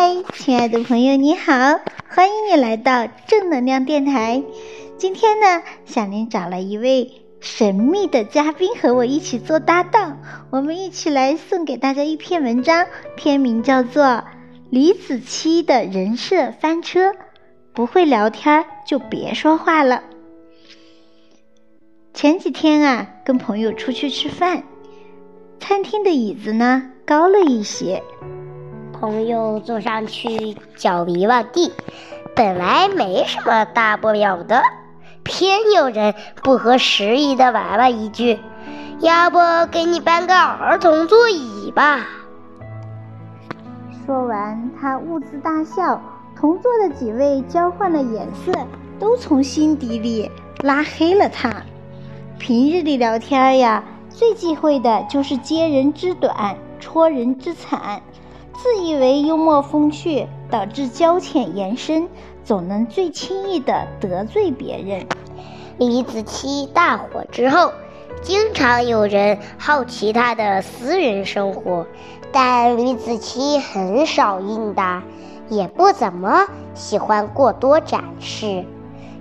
嗨，亲爱的朋友，你好，欢迎你来到正能量电台。今天呢，小林找了一位神秘的嘉宾和我一起做搭档，我们一起来送给大家一篇文章，篇名叫做《李子柒的人设翻车》，不会聊天就别说话了。前几天啊，跟朋友出去吃饭，餐厅的椅子呢高了一些。朋友坐上去，脚迷往地，本来没什么大不了的，偏有人不合时宜的玩了一句：“要不给你搬个儿童座椅吧？”说完，他兀自大笑。同座的几位交换了眼色，都从心底里拉黑了他。平日里聊天呀，最忌讳的就是揭人之短，戳人之惨。自以为幽默风趣，导致交浅言深，总能最轻易的得罪别人。李子柒大火之后，经常有人好奇他的私人生活，但李子柒很少应答，也不怎么喜欢过多展示。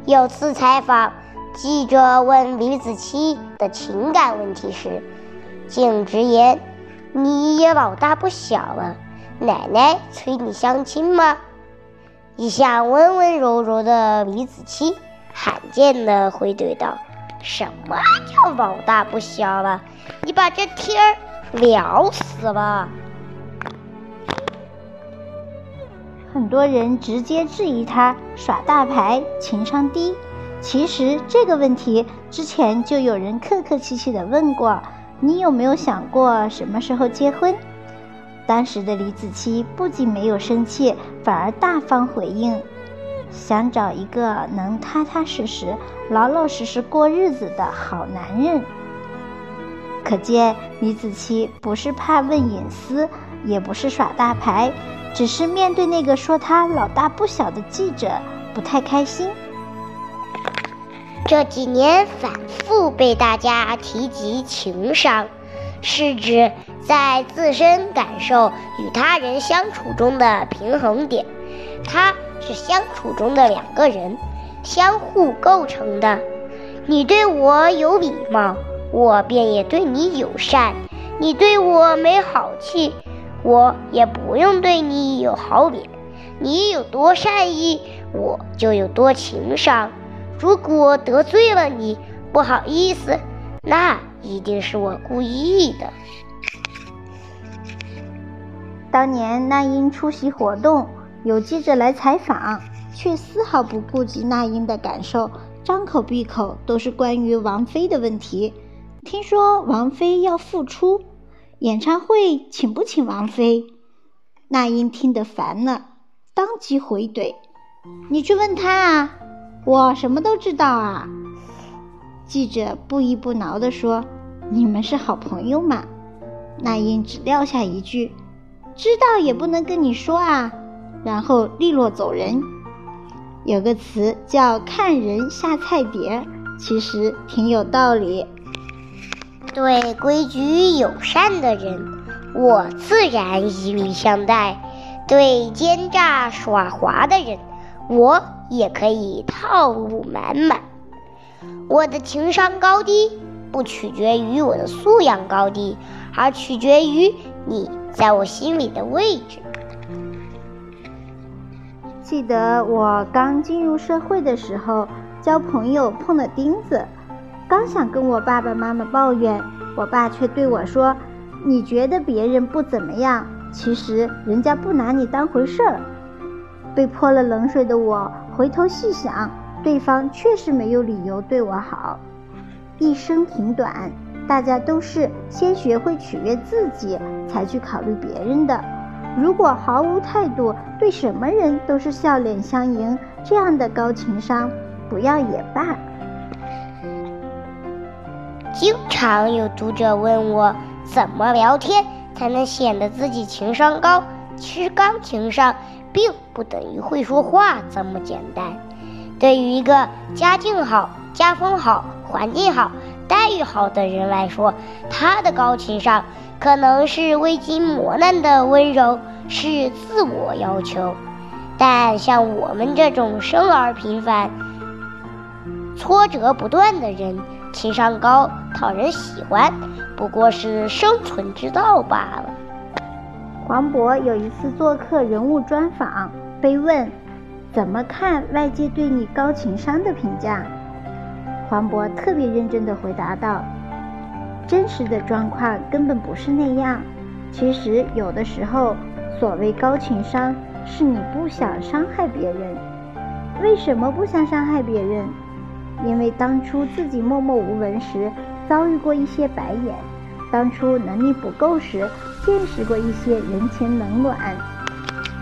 有次采访，记者问李子柒的情感问题时，竟直言：“你也老大不小了。”奶奶催你相亲吗？一向温温柔柔的李子柒罕见的回怼道：“什么叫老大不小了？你把这天儿聊死了！”很多人直接质疑他耍大牌、情商低。其实这个问题之前就有人客客气气的问过：“你有没有想过什么时候结婚？”当时的李子柒不仅没有生气，反而大方回应：“想找一个能踏踏实实、老老实实过日子的好男人。”可见李子柒不是怕问隐私，也不是耍大牌，只是面对那个说他老大不小的记者不太开心。这几年反复被大家提及情商。是指在自身感受与他人相处中的平衡点，它是相处中的两个人相互构成的。你对我有礼貌，我便也对你友善；你对我没好气，我也不用对你有好脸。你有多善意，我就有多情商。如果得罪了你，不好意思，那。一定是我故意的。当年那英出席活动，有记者来采访，却丝毫不顾及那英的感受，张口闭口都是关于王菲的问题。听说王菲要复出，演唱会请不请王菲？那英听得烦了，当即回怼：“你去问他啊，我什么都知道啊。”记者不依不挠地说：“你们是好朋友嘛？”那英只撂下一句：“知道也不能跟你说啊。”然后利落走人。有个词叫“看人下菜碟”，其实挺有道理。对规矩友善的人，我自然以礼相待；对奸诈耍滑的人，我也可以套路满满。我的情商高低不取决于我的素养高低，而取决于你在我心里的位置。记得我刚进入社会的时候，交朋友碰了钉子，刚想跟我爸爸妈妈抱怨，我爸却对我说：“你觉得别人不怎么样，其实人家不拿你当回事儿。”被泼了冷水的我回头细想。对方确实没有理由对我好。一生挺短，大家都是先学会取悦自己，才去考虑别人的。如果毫无态度，对什么人都是笑脸相迎，这样的高情商不要也罢。经常有读者问我，怎么聊天才能显得自己情商高？其实高情商并不等于会说话这么简单。对于一个家境好、家风好、环境好、待遇好的人来说，他的高情商可能是未经磨难的温柔，是自我要求。但像我们这种生而平凡、挫折不断的人，情商高、讨人喜欢，不过是生存之道罢了。黄渤有一次做客人物专访，被问怎么看外界对你高情商的评价，黄渤特别认真地回答道：“真实的状况根本不是那样。其实有的时候，所谓高情商。”是你不想伤害别人，为什么不想伤害别人？因为当初自己默默无闻时遭遇过一些白眼，当初能力不够时见识过一些人情冷暖，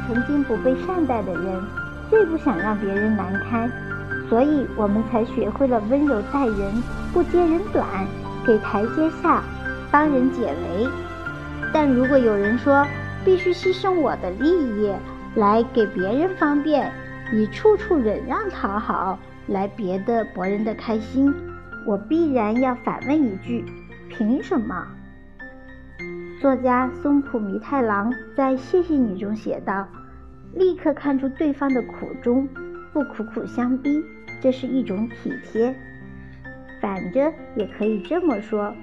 曾经不被善待的人最不想让别人难堪，所以我们才学会了温柔待人，不揭人短，给台阶下，帮人解围。但如果有人说必须牺牲我的利益，来给别人方便，以处处忍让讨好来别的博人的开心，我必然要反问一句：凭什么？作家松浦弥太郎在《谢谢你》中写道：“立刻看出对方的苦衷，不苦苦相逼，这是一种体贴。反着也可以这么说：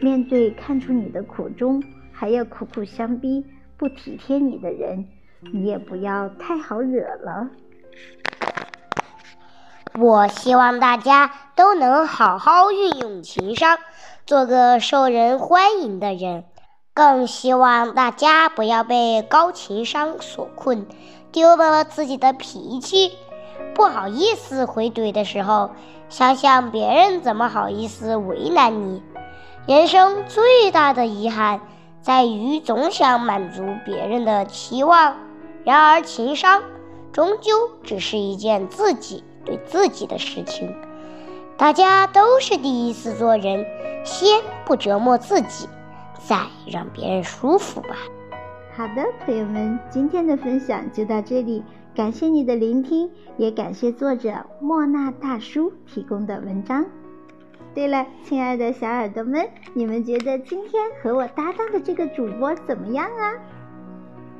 面对看出你的苦衷还要苦苦相逼、不体贴你的人。”你也不要太好惹了。我希望大家都能好好运用情商，做个受人欢迎的人。更希望大家不要被高情商所困，丢了自己的脾气。不好意思回怼的时候，想想别人怎么好意思为难你。人生最大的遗憾，在于总想满足别人的期望。然而，情商终究只是一件自己对自己的事情。大家都是第一次做人，先不折磨自己，再让别人舒服吧。好的，朋友们，今天的分享就到这里，感谢你的聆听，也感谢作者莫那大叔提供的文章。对了，亲爱的小耳朵们，你们觉得今天和我搭档的这个主播怎么样啊？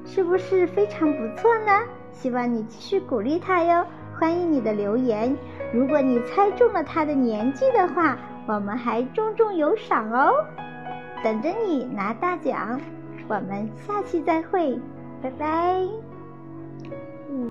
是不是非常不错呢？希望你继续鼓励他哟。欢迎你的留言。如果你猜中了他的年纪的话，我们还重重有赏哦，等着你拿大奖。我们下期再会，拜拜。嗯。